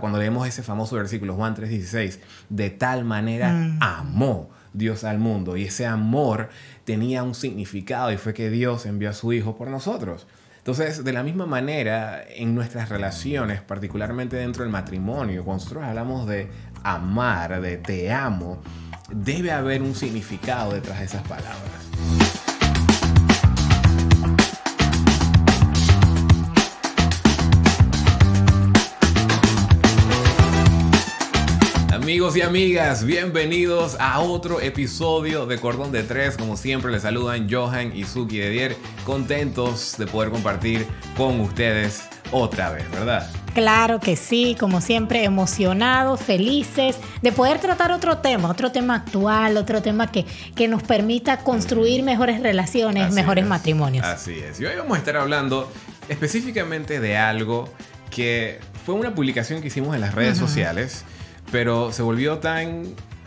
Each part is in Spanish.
Cuando leemos ese famoso versículo, Juan 3:16, de tal manera Mm. amó Dios al mundo y ese amor tenía un significado y fue que Dios envió a su Hijo por nosotros. Entonces, de la misma manera, en nuestras relaciones, particularmente dentro del matrimonio, cuando nosotros hablamos de amar, de te amo, debe haber un significado detrás de esas palabras. Amigos y amigas, bienvenidos a otro episodio de Cordón de Tres. Como siempre, les saludan Johan y Suki de Dier, contentos de poder compartir con ustedes otra vez, ¿verdad? Claro que sí, como siempre, emocionados, felices de poder tratar otro tema, otro tema actual, otro tema que, que nos permita construir mejores relaciones, Así mejores es, matrimonios. Así es. Y hoy vamos a estar hablando específicamente de algo que fue una publicación que hicimos en las redes sociales, pero se volvió tan,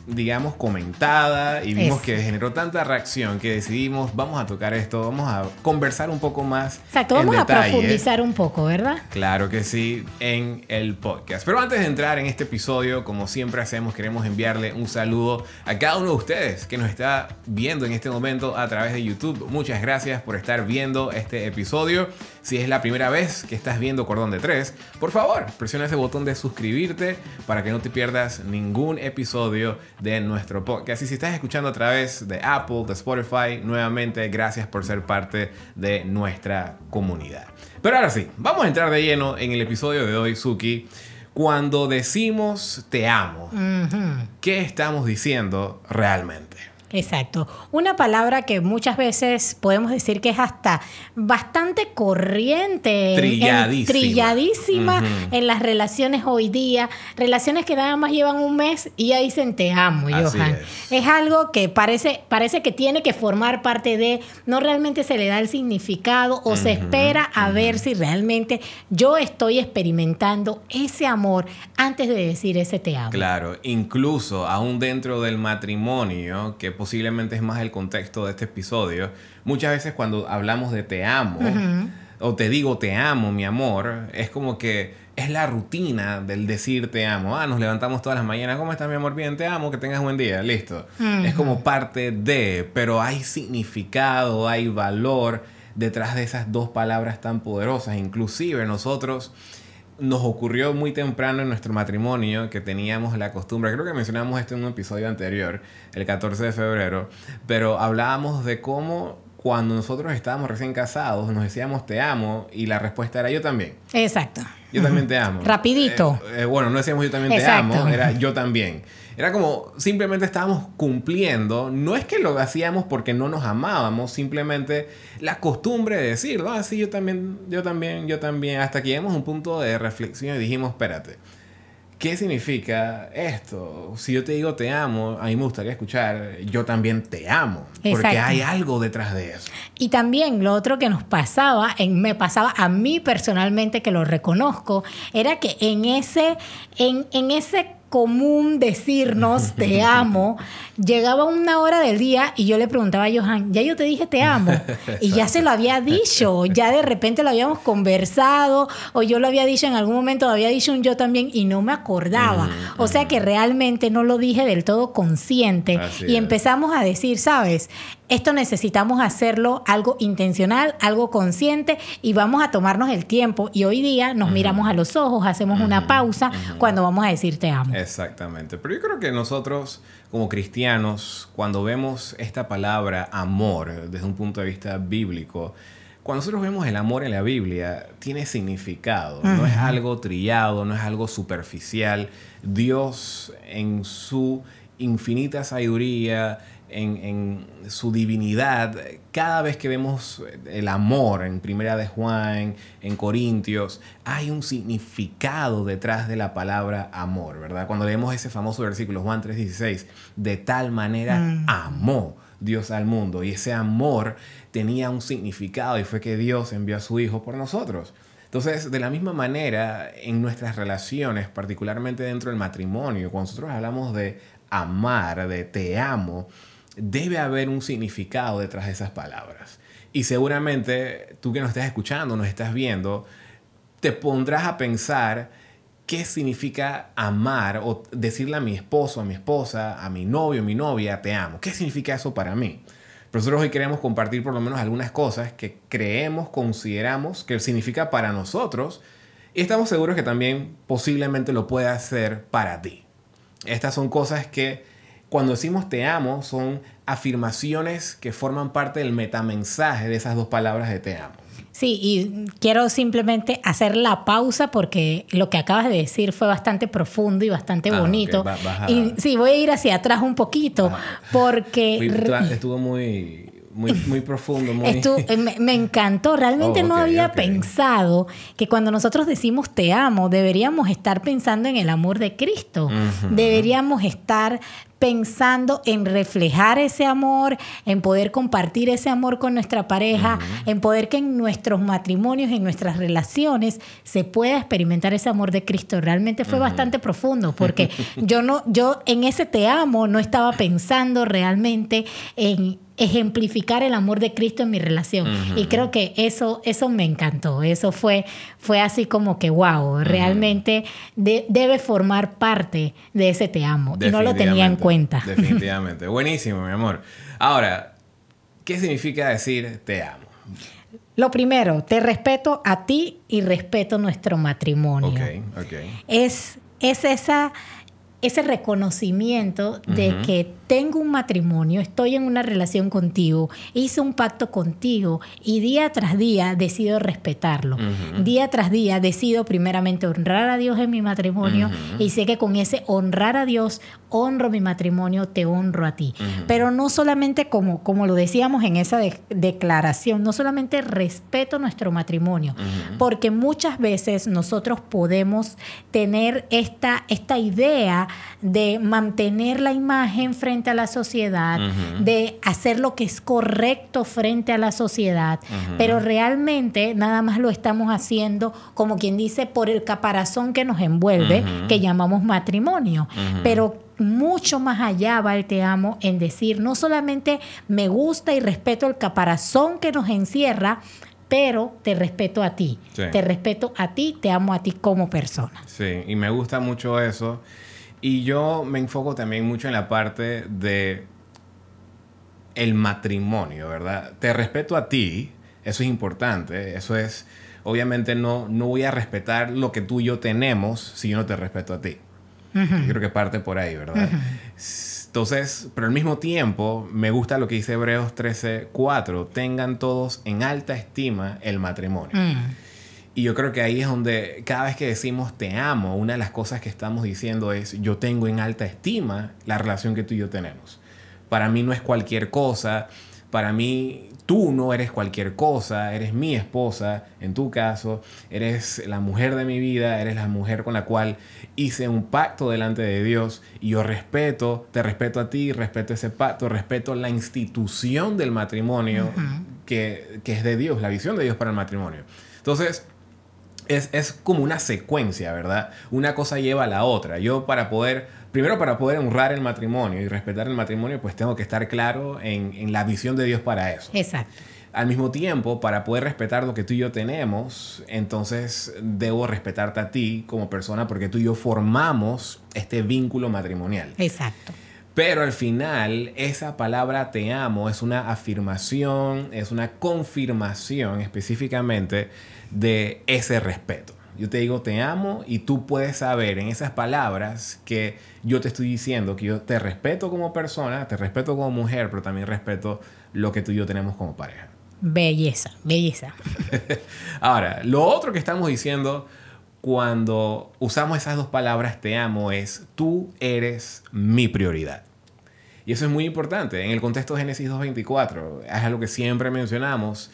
digamos, comentada y vimos Es. que generó tanta reacción que decidimos, vamos a tocar esto, vamos a conversar un poco más. Exacto, en vamos a detalle. profundizar un poco, ¿verdad? Claro que sí, en el podcast. Pero antes de entrar en este episodio, como siempre hacemos, queremos enviarle un saludo a cada uno de ustedes que nos está viendo en este momento a través de YouTube. Muchas gracias por estar viendo este episodio. Si es la primera vez que estás viendo Cordón de Tres, por favor, presiona ese botón de suscribirte para que no te pierdas ningún episodio de nuestro podcast. Y si estás escuchando a través de Apple, de Spotify, nuevamente gracias por ser parte de nuestra comunidad. Pero ahora sí, vamos a entrar de lleno en el episodio de hoy, Suki. Cuando decimos te amo. ¿qué estamos diciendo realmente? Exacto. Una palabra que muchas veces podemos decir que es hasta bastante corriente. en- en- Trilladísima. trilladísima en las relaciones hoy día. Relaciones que nada más llevan un mes y ya dicen te amo, Así Johan. es. Es algo que parece, parece que tiene que formar parte de, no realmente se le da el significado o se espera a ver si realmente yo estoy experimentando ese amor antes de decir ese te amo. Claro, incluso aún dentro del matrimonio, que posiblemente es más el contexto de este episodio, muchas veces cuando hablamos de te amo, o te digo te amo, mi amor, es como que es la rutina del decir te amo. Ah, nos levantamos todas las mañanas, ¿cómo estás mi amor? Bien, te amo, que tengas buen día, listo. Es como parte de, pero hay significado, hay valor detrás de esas dos palabras tan poderosas. Inclusive nosotros nos ocurrió muy temprano en nuestro matrimonio que teníamos la costumbre, creo que mencionamos esto en un episodio anterior, el 14 de febrero, pero hablábamos de cómo cuando nosotros estábamos recién casados nos decíamos te amo y la respuesta era yo también. Exacto. Yo también te amo. Rapidito. Eh, eh, bueno, no decíamos yo también Exacto. te amo, era yo también. Era como simplemente estábamos cumpliendo. No es que lo hacíamos porque no nos amábamos, simplemente la costumbre de decir, ah, sí, yo también, yo también, yo también. Hasta que llegamos a un punto de reflexión y dijimos, espérate, ¿qué significa esto? Si yo te digo te amo, a mí me gustaría escuchar, yo también te amo. Porque hay algo detrás de eso. Y también lo otro que nos pasaba, en, me pasaba a mí personalmente, que lo reconozco, era que en ese, en, en ese común decirnos te amo, llegaba una hora del día y yo le preguntaba a Johan, ya yo te dije te amo. y ya se lo había dicho, ya de repente lo habíamos conversado, o yo lo había dicho en algún momento, lo había dicho un yo también y no me acordaba. O sea que realmente no lo dije del todo consciente. Así y es. empezamos a decir, ¿sabes? Esto necesitamos hacerlo algo intencional, algo consciente y vamos a tomarnos el tiempo. Y hoy día nos miramos a los ojos, hacemos una pausa cuando vamos a decir te amo. Exactamente. Pero yo creo que nosotros, como cristianos, cuando vemos esta palabra amor desde un punto de vista bíblico, cuando nosotros vemos el amor en la Biblia, tiene significado. No es algo trillado, no es algo superficial. Dios, en su infinita sabiduría, en, en su divinidad, cada vez que vemos el amor en Primera de Juan, en Corintios, hay un significado detrás de la palabra amor, ¿verdad? Cuando leemos ese famoso versículo Juan 3:16, de tal manera amó Dios al mundo y ese amor tenía un significado y fue que Dios envió a su Hijo por nosotros. Entonces, de la misma manera, en nuestras relaciones, particularmente dentro del matrimonio, cuando nosotros hablamos de amar, de te amo, debe haber un significado detrás de esas palabras. Y seguramente tú que nos estás escuchando, nos estás viendo, te pondrás a pensar qué significa amar o decirle a mi esposo, a mi esposa, a mi novio, a mi novia, te amo. ¿Qué significa eso para mí? nosotros hoy queremos compartir por lo menos algunas cosas que creemos, consideramos que significa para nosotros y estamos seguros que también posiblemente lo pueda hacer para ti. Estas son cosas que cuando decimos te amo son afirmaciones que forman parte del metamensaje de esas dos palabras de te amo. Sí, y quiero simplemente hacer la pausa porque lo que acabas de decir fue bastante profundo y bastante ah, bonito. Y sí, voy a ir hacia atrás un poquito porque... Estuvo muy... Muy, muy profundo, muy... Eh, me, encantó. Realmente oh, no había pensado que cuando nosotros decimos te amo, deberíamos estar pensando en el amor de Cristo. Deberíamos estar pensando en reflejar ese amor, en poder compartir ese amor con nuestra pareja, en poder que en nuestros matrimonios, en nuestras relaciones, se pueda experimentar ese amor de Cristo. Realmente fue bastante profundo porque yo no, yo en ese te amo no estaba pensando realmente en ejemplificar el amor de Cristo en mi relación. Y creo que eso, eso me encantó. Eso fue, fue así como que, wow, realmente debe formar parte de ese te amo. Y no lo tenía en cuenta. Definitivamente. Buenísimo, mi amor. Ahora, ¿qué significa decir te amo? Lo primero, te respeto a ti y respeto nuestro matrimonio. Ok, ok. Es, es esa, ese reconocimiento de que tengo un matrimonio, estoy en una relación contigo, hice un pacto contigo y día tras día decido respetarlo. Día tras día decido primeramente honrar a Dios en mi matrimonio y sé que con ese honrar a Dios honro mi matrimonio, te honro a ti. Pero no solamente como, como lo decíamos en esa declaración, no solamente respeto nuestro matrimonio, porque muchas veces nosotros podemos tener esta, esta idea de mantener la imagen frente a la sociedad, de hacer lo que es correcto frente a la sociedad, pero realmente nada más lo estamos haciendo como quien dice por el caparazón que nos envuelve, que llamamos matrimonio. Pero mucho más allá va el te amo en decir, no solamente me gusta y respeto el caparazón que nos encierra, pero te respeto a ti. Te respeto a ti, te amo a ti como persona. Sí, y me gusta mucho eso. Y yo me enfoco también mucho en la parte de el matrimonio, ¿verdad? Te respeto a ti, eso es importante, eso es, obviamente no, no voy a respetar lo que tú y yo tenemos si yo no te respeto a ti. Yo creo que parte por ahí, ¿verdad? Entonces, pero al mismo tiempo, me gusta lo que dice Hebreos 13:4, tengan todos en alta estima el matrimonio. Mm. Y yo creo que ahí es donde cada vez que decimos te amo, una de las cosas que estamos diciendo es yo tengo en alta estima la relación que tú y yo tenemos. Para mí no es cualquier cosa, para mí tú no eres cualquier cosa, eres mi esposa, en tu caso, eres la mujer de mi vida, eres la mujer con la cual hice un pacto delante de Dios y yo respeto, te respeto a ti, respeto ese pacto, respeto la institución del matrimonio que, que es de Dios, la visión de Dios para el matrimonio. Entonces, es, como una secuencia, ¿verdad? Una cosa lleva a la otra. Yo para poder, primero para poder honrar el matrimonio y respetar el matrimonio, pues tengo que estar claro en, la visión de Dios para eso. Exacto. Al mismo tiempo, para poder respetar lo que tú y yo tenemos, entonces debo respetarte a ti como persona porque tú y yo formamos este vínculo matrimonial. Exacto. Pero al final, esa palabra te amo es una afirmación, es una confirmación específicamente de ese respeto. Yo te digo te amo y tú puedes saber en esas palabras que yo te estoy diciendo que yo te respeto como persona, te respeto como mujer, pero también respeto lo que tú y yo tenemos como pareja. Belleza, belleza. Ahora, lo otro que estamos diciendo cuando usamos esas dos palabras te amo es tú eres mi prioridad. Y eso es muy importante. En el contexto de Génesis 2.24, es algo que siempre mencionamos.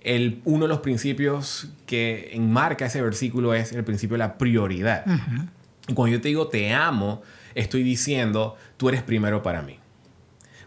El, uno de los principios que enmarca ese versículo es el principio de la prioridad. Y cuando yo te digo te amo, estoy diciendo tú eres primero para mí.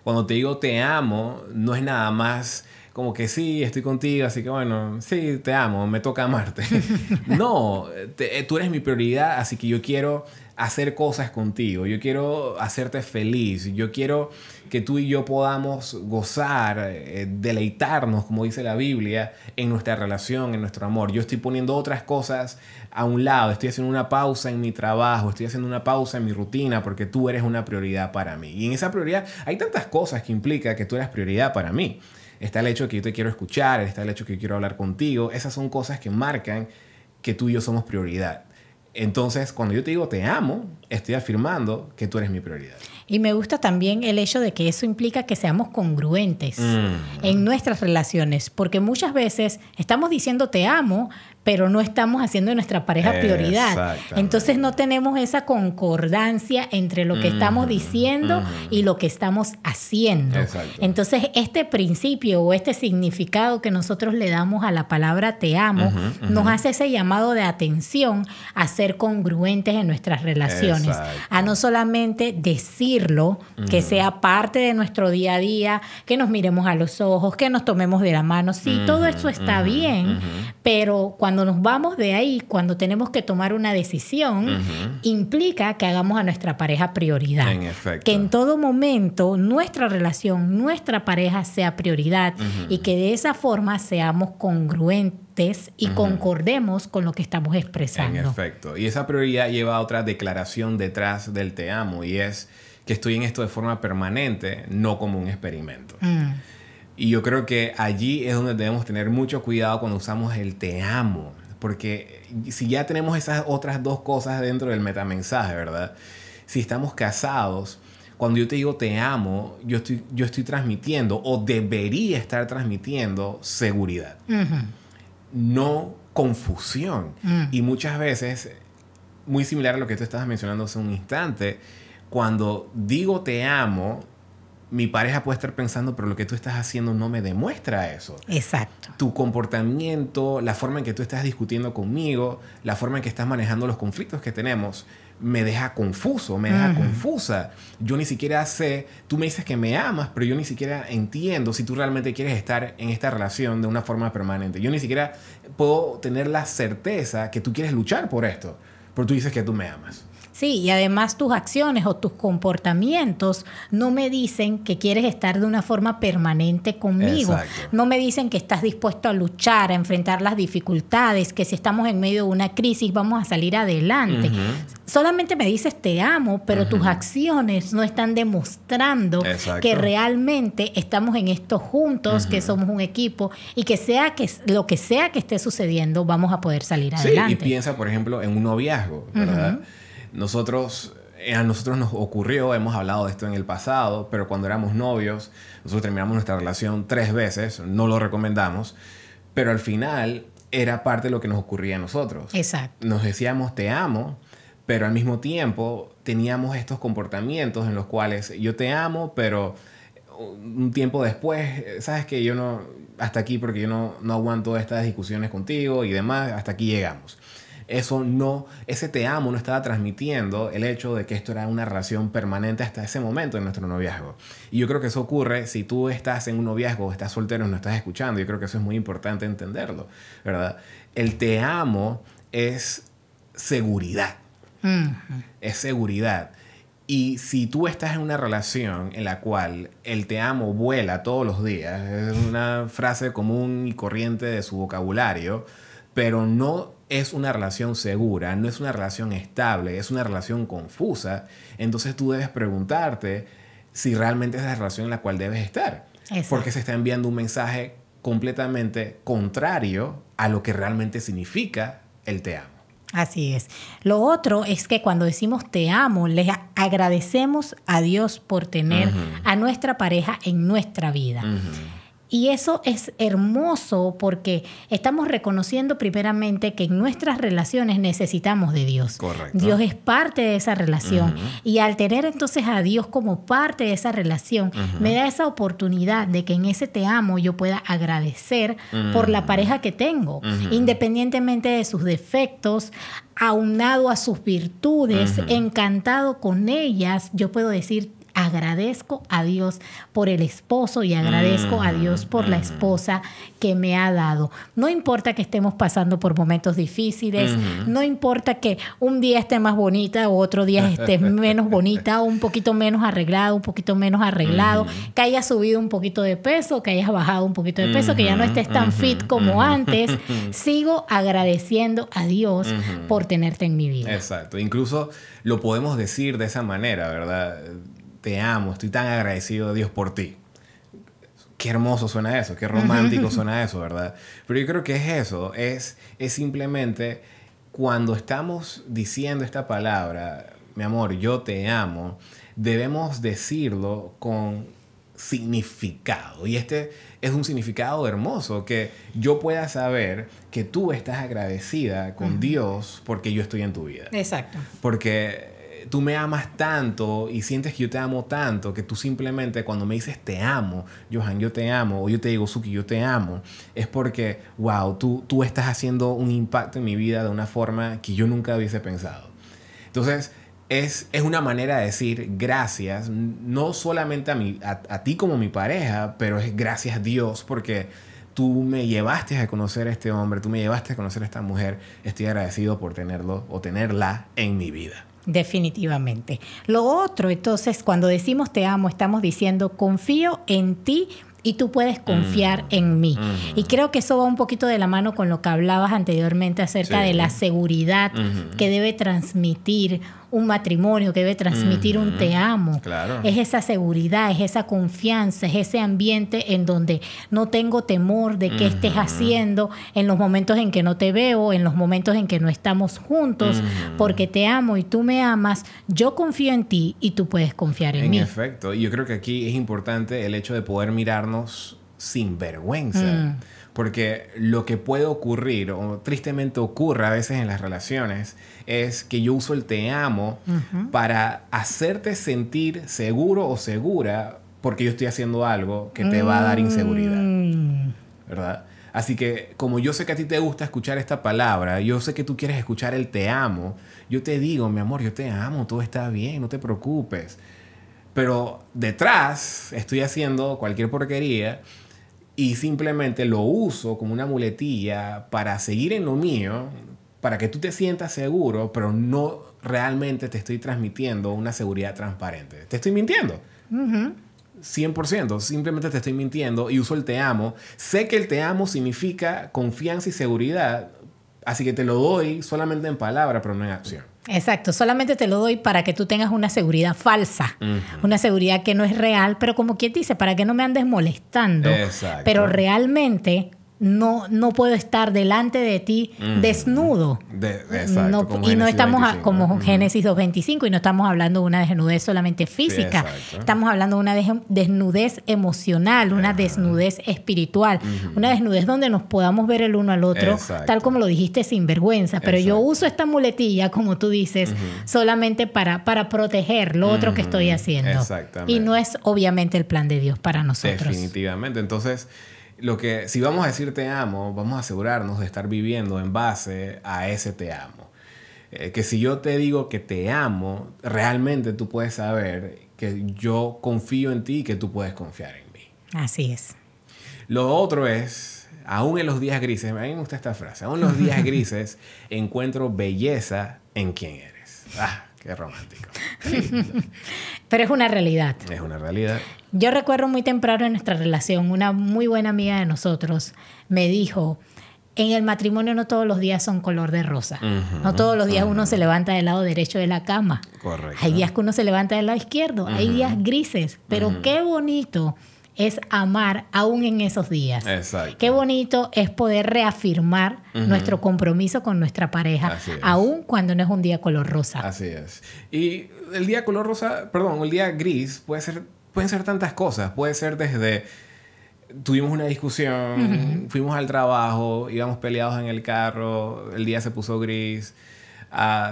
Cuando te digo te amo, no es nada más como que sí, estoy contigo, así que bueno, sí, te amo, me toca amarte. no, eh, tú eres mi prioridad, así que yo quiero hacer cosas contigo, yo quiero hacerte feliz, yo quiero que tú y yo podamos gozar, eh, deleitarnos, como dice la Biblia, en nuestra relación, en nuestro amor. Yo estoy poniendo otras cosas a un lado, estoy haciendo una pausa en mi trabajo, estoy haciendo una pausa en mi rutina porque tú eres una prioridad para mí. Y en esa prioridad hay tantas cosas que implica que tú eres prioridad para mí. Está el hecho de que yo te quiero escuchar, está el hecho de que yo quiero hablar contigo. Esas son cosas que marcan que tú y yo somos prioridad. Entonces, cuando yo te digo te amo, estoy afirmando que tú eres mi prioridad. Y me gusta también el hecho de que eso implica que seamos congruentes mm. en nuestras relaciones, porque muchas veces estamos diciendo te amo, pero no estamos haciendo nuestra pareja prioridad. Entonces no tenemos esa concordancia entre lo que estamos diciendo y lo que estamos haciendo. Entonces este principio o este significado que nosotros le damos a la palabra te amo nos hace ese llamado de atención a ser congruentes en nuestras relaciones, a no solamente decirlo, que sea parte de nuestro día a día, que nos miremos a los ojos, que nos tomemos de la mano. Sí, todo eso está bien, pero cuando cuando nos vamos de ahí, cuando tenemos que tomar una decisión, implica que hagamos a nuestra pareja prioridad. Que en todo momento nuestra relación, nuestra pareja sea prioridad y que de esa forma seamos congruentes y concordemos con lo que estamos expresando. En efecto. Y esa prioridad lleva a otra declaración detrás del te amo y es que estoy en esto de forma permanente, no como un experimento. Mm. Y yo creo que allí es donde debemos tener mucho cuidado cuando usamos el te amo. Porque si ya tenemos esas otras dos cosas dentro del metamensaje, ¿verdad? Si estamos casados, cuando yo te digo te amo, yo estoy, yo estoy transmitiendo o debería estar transmitiendo seguridad. No confusión. Mm. Y muchas veces, muy similar a lo que tú estabas mencionando hace un instante, cuando digo te amo, mi pareja puede estar pensando, pero lo que tú estás haciendo no me demuestra eso. Exacto. Tu comportamiento, la forma en que tú estás discutiendo conmigo, la forma en que estás manejando los conflictos que tenemos, me deja confuso, me deja confusa. Yo ni siquiera sé, tú me dices que me amas, pero yo ni siquiera entiendo si tú realmente quieres estar en esta relación de una forma permanente. Yo ni siquiera puedo tener la certeza que tú quieres luchar por esto, pero tú dices que tú me amas. Sí, y además tus acciones o tus comportamientos no me dicen que quieres estar de una forma permanente conmigo. No me dicen que estás dispuesto a luchar, a enfrentar las dificultades, que si estamos en medio de una crisis vamos a salir adelante. Solamente me dices te amo, pero tus acciones no están demostrando que realmente estamos en esto juntos, que somos un equipo y que sea que lo que sea que esté sucediendo vamos a poder salir adelante. y piensa, por ejemplo, en un noviazgo, ¿verdad? Nosotros, eh, a nosotros nos ocurrió, hemos hablado de esto en el pasado, pero cuando éramos novios, nosotros terminamos nuestra relación tres veces, no lo recomendamos, pero al final era parte de lo que nos ocurría a nosotros. Exacto. Nos decíamos te amo, pero al mismo tiempo teníamos estos comportamientos en los cuales yo te amo, pero un tiempo después, sabes que yo no, hasta aquí porque yo no, no aguanto estas discusiones contigo y demás, hasta aquí llegamos eso no, ese te amo no estaba transmitiendo el hecho de que esto era una relación permanente hasta ese momento en nuestro noviazgo. Y yo creo que eso ocurre si tú estás en un noviazgo estás soltero y no estás escuchando. Yo creo que eso es muy importante entenderlo, ¿verdad? El te amo es seguridad. Es seguridad. Y si tú estás en una relación en la cual el te amo vuela todos los días, es una frase común y corriente de su vocabulario, pero no es una relación segura, no es una relación estable, es una relación confusa, entonces tú debes preguntarte si realmente es la relación en la cual debes estar. Porque se está enviando un mensaje completamente contrario a lo que realmente significa el te amo. Así es. Lo otro es que cuando decimos te amo, le agradecemos a Dios por tener a nuestra pareja en nuestra vida. Y eso es hermoso porque estamos reconociendo primeramente que en nuestras relaciones necesitamos de Dios. Correcto. Dios es parte de esa relación. Y al tener entonces a Dios como parte de esa relación, me da esa oportunidad de que en ese te amo yo pueda agradecer por la pareja que tengo, independientemente de sus defectos, aunado a sus virtudes, encantado con ellas, yo puedo decir agradezco a Dios por el esposo y agradezco a Dios por la esposa que me ha dado. No importa que estemos pasando por momentos difíciles, no importa que un día esté más bonita o otro día esté menos bonita, o un poquito menos arreglado, un poquito menos arreglado, que hayas subido un poquito de peso, que hayas bajado un poquito de peso, que ya no estés tan fit como antes, sigo agradeciendo a Dios por tenerte en mi vida. Exacto, incluso lo podemos decir de esa manera, ¿verdad? Te amo, estoy tan agradecido a Dios por ti. Qué hermoso suena eso, qué romántico suena eso, ¿verdad? Pero yo creo que es eso, es, es simplemente cuando estamos diciendo esta palabra, mi amor, yo te amo, debemos decirlo con significado. Y este es un significado hermoso, que yo pueda saber que tú estás agradecida con Dios porque yo estoy en tu vida. Exacto. Porque tú me amas tanto y sientes que yo te amo tanto que tú simplemente cuando me dices te amo, Johan, yo te amo, o yo te digo Suki, yo te amo, es porque, wow, tú, tú estás haciendo un impacto en mi vida de una forma que yo nunca hubiese pensado. Entonces, es, una manera de decir gracias, no solamente a, mi, a, ti como mi pareja, pero es gracias a Dios porque tú me llevaste a conocer a este hombre, tú me llevaste a conocer a esta mujer, estoy agradecido por tenerlo o tenerla en mi vida. Definitivamente. Lo otro, entonces, cuando decimos te amo, estamos diciendo confío en ti y tú puedes confiar mm. en mí. Mm. Y creo que eso va un poquito de la mano con lo que hablabas anteriormente acerca de la seguridad que debe transmitir un matrimonio, que debe transmitir un te amo. Es esa seguridad, es esa confianza, es ese ambiente en donde no tengo temor de qué estés haciendo en los momentos en que no te veo, en los momentos en que no estamos juntos, porque te amo y tú me amas, yo confío en ti y tú puedes confiar en, mí. En efecto, yo creo que aquí es importante el hecho de poder mirarnos sin vergüenza. Porque lo que puede ocurrir, o tristemente ocurre a veces en las relaciones, es que yo uso el te amo para hacerte sentir seguro o segura porque yo estoy haciendo algo que te va a dar inseguridad. Mm. ¿Verdad? Así que como yo sé que a ti te gusta escuchar esta palabra, yo sé que tú quieres escuchar el te amo, yo te digo, mi amor, yo te amo, todo está bien, no te preocupes. Pero detrás estoy haciendo cualquier porquería y simplemente lo uso como una muletilla para seguir en lo mío, para que tú te sientas seguro, pero no realmente te estoy transmitiendo una seguridad transparente. Te estoy mintiendo. 100%, simplemente te estoy mintiendo y uso el te amo. Sé que el te amo significa confianza y seguridad, así que te lo doy solamente en palabra, pero no en acción. Exacto, solamente te lo doy para que tú tengas una seguridad falsa, una seguridad que no es real, pero como quien dice, para que no me andes molestando. Exacto. Pero realmente no, no puedo estar delante de ti desnudo. y no estamos como Génesis 2.25 y no estamos hablando de una desnudez solamente física, estamos hablando de una desnudez emocional, una desnudez espiritual, una desnudez donde nos podamos ver el uno al otro, tal como lo dijiste, sin vergüenza. Pero yo uso esta muletilla, como tú dices, solamente para, para proteger lo otro que estoy haciendo. Y no es obviamente el plan de Dios para nosotros. Definitivamente. Entonces, lo que, si vamos a decir te amo, vamos a asegurarnos de estar viviendo en base a ese te amo. Eh, que si yo te digo que te amo, realmente tú puedes saber que yo confío en ti y que tú puedes confiar en mí. Así es. Lo otro es, aún en los días grises, a mí me gusta esta frase, aún en los días grises encuentro belleza en quien eres. Ah, qué romántico. Pero es una realidad. Es una realidad. Yo recuerdo muy temprano en nuestra relación, una muy buena amiga de nosotros me dijo, en el matrimonio no todos los días son color de rosa. no todos los días uno se levanta del lado derecho de la cama. Correcto. Hay días que uno se levanta del lado izquierdo. Hay días grises. Pero qué bonito es amar aún en esos días. Exacto. Qué bonito es poder reafirmar nuestro compromiso con nuestra pareja, aún cuando no es un día color rosa. Así es. Y el día color rosa, perdón, el día gris puede ser pueden ser tantas cosas. Puede ser desde tuvimos una discusión, fuimos al trabajo, íbamos peleados en el carro, el día se puso gris,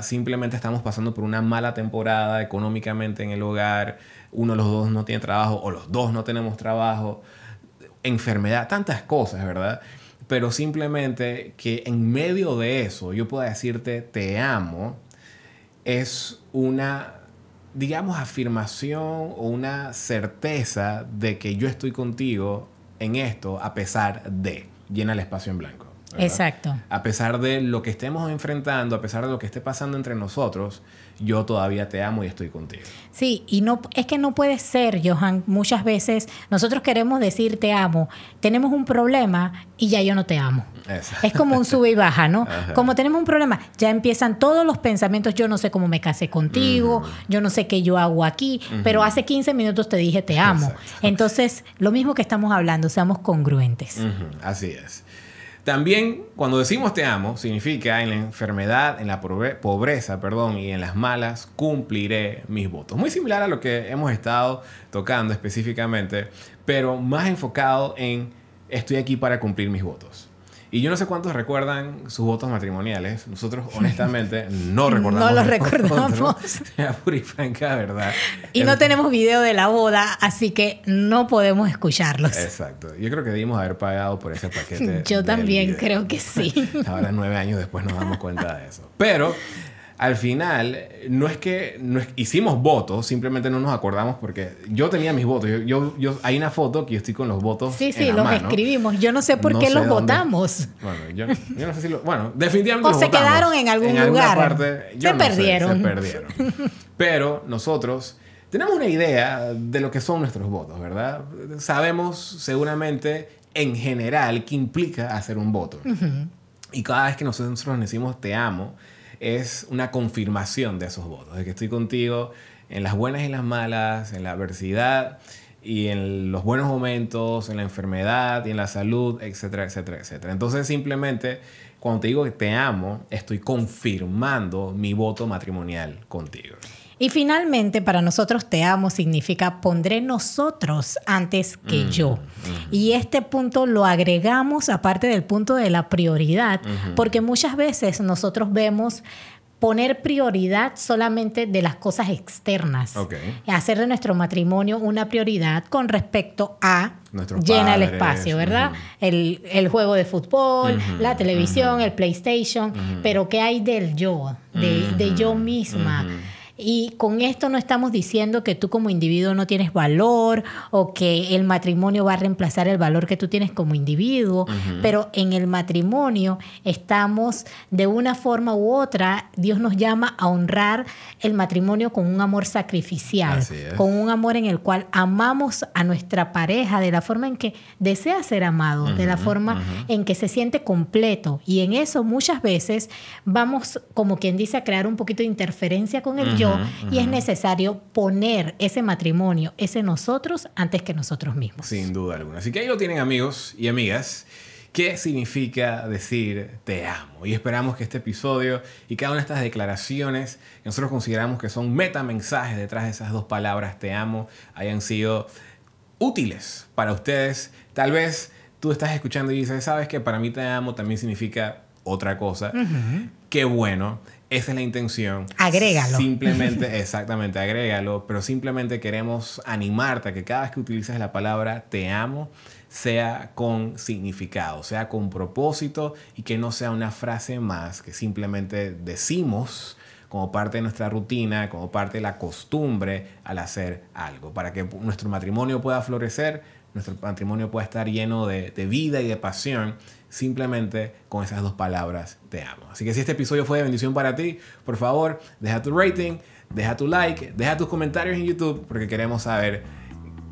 simplemente estamos pasando por una mala temporada económicamente en el hogar, uno de los dos no tiene trabajo o los dos no tenemos trabajo, enfermedad, tantas cosas, ¿verdad? Pero simplemente que en medio de eso yo pueda decirte te amo es una digamos, afirmación o una certeza de que yo estoy contigo en esto a pesar de. Llena el espacio en blanco. Exacto. A pesar de lo que estemos enfrentando, a pesar de lo que esté pasando entre nosotros, yo todavía te amo y estoy contigo. Sí, y no es que no puede ser, Johan. Muchas veces nosotros queremos decir te amo, tenemos un problema y ya yo no te amo. Es como un sube y baja, ¿no? Como tenemos un problema, ya empiezan todos los pensamientos, yo no sé cómo me casé contigo, yo no sé qué yo hago aquí, pero hace 15 minutos te dije te amo. Entonces, lo mismo que estamos hablando, seamos congruentes. Así es. También cuando decimos te amo, significa en la enfermedad, en la pobreza, perdón, y en las malas, cumpliré mis votos. Muy similar a lo que hemos estado tocando específicamente, pero más enfocado en estoy aquí para cumplir mis votos. Y yo no sé cuántos recuerdan sus votos matrimoniales. Nosotros, honestamente, no recordamos. No los recordamos. La pura y franca verdad. Y no tenemos video de la boda, así que no podemos escucharlos. Exacto. Yo creo que debimos haber pagado por ese paquete. Yo también creo que sí. Ahora, nueve años después, nos damos cuenta de eso. Pero al final, no es que no hicimos votos, simplemente no nos acordamos porque yo tenía mis votos. Yo, yo, hay una foto que yo estoy con los votos. Sí, sí, los escribimos. Yo no sé por qué los votamos. Bueno, yo, no sé si lo. Bueno, definitivamente. O se quedaron en algún lugar. Parte, se perdieron. se perdieron. Pero nosotros tenemos una idea de lo que son nuestros votos, ¿verdad? Sabemos seguramente en general qué implica hacer un voto. Y cada vez que nosotros nos decimos te amo, es una confirmación de esos votos, de que estoy contigo en las buenas y las malas, en la adversidad y en los buenos momentos, en la enfermedad y en la salud, etcétera, etcétera, etcétera. Entonces simplemente cuando te digo que te amo, estoy confirmando mi voto matrimonial contigo. Y finalmente, para nosotros te amo significa pondré nosotros antes que mm, yo. Mm. Y este punto lo agregamos aparte del punto de la prioridad, porque muchas veces nosotros vemos poner prioridad solamente de las cosas externas. Hacer de nuestro matrimonio una prioridad con respecto a llena el espacio, ¿verdad? el, juego de fútbol, la televisión, el PlayStation, pero ¿qué hay del yo, de, de yo misma? Y con esto no estamos diciendo que tú como individuo no tienes valor o que el matrimonio va a reemplazar el valor que tú tienes como individuo, pero en el matrimonio estamos de una forma u otra, Dios nos llama a honrar el matrimonio con un amor sacrificial, con un amor en el cual amamos a nuestra pareja de la forma en que desea ser amado, de la forma en que se siente completo. Y en eso muchas veces vamos, como quien dice, a crear un poquito de interferencia con el yo y es necesario poner ese matrimonio, ese nosotros, antes que nosotros mismos. Sin duda alguna. Así que ahí lo tienen amigos y amigas. ¿Qué significa decir te amo? Y esperamos que este episodio y cada una de estas declaraciones que nosotros consideramos que son metamensajes detrás de esas dos palabras te amo hayan sido útiles para ustedes. Tal vez tú estás escuchando y dices, sabes que para mí te amo también significa otra cosa. Qué bueno. Esa es la intención. Agrégalo. Simplemente, exactamente, agrégalo. Pero simplemente queremos animarte a que cada vez que utilices la palabra te amo, sea con significado, sea con propósito y que no sea una frase más que simplemente decimos como parte de nuestra rutina, como parte de la costumbre al hacer algo. Para que nuestro matrimonio pueda florecer, nuestro matrimonio pueda estar lleno de, de vida y de pasión simplemente con esas dos palabras te amo. Así que si este episodio fue de bendición para ti, por favor, deja tu rating, deja tu like, deja tus comentarios en YouTube porque queremos saber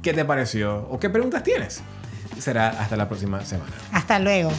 qué te pareció o qué preguntas tienes. Será hasta la próxima semana. Hasta luego.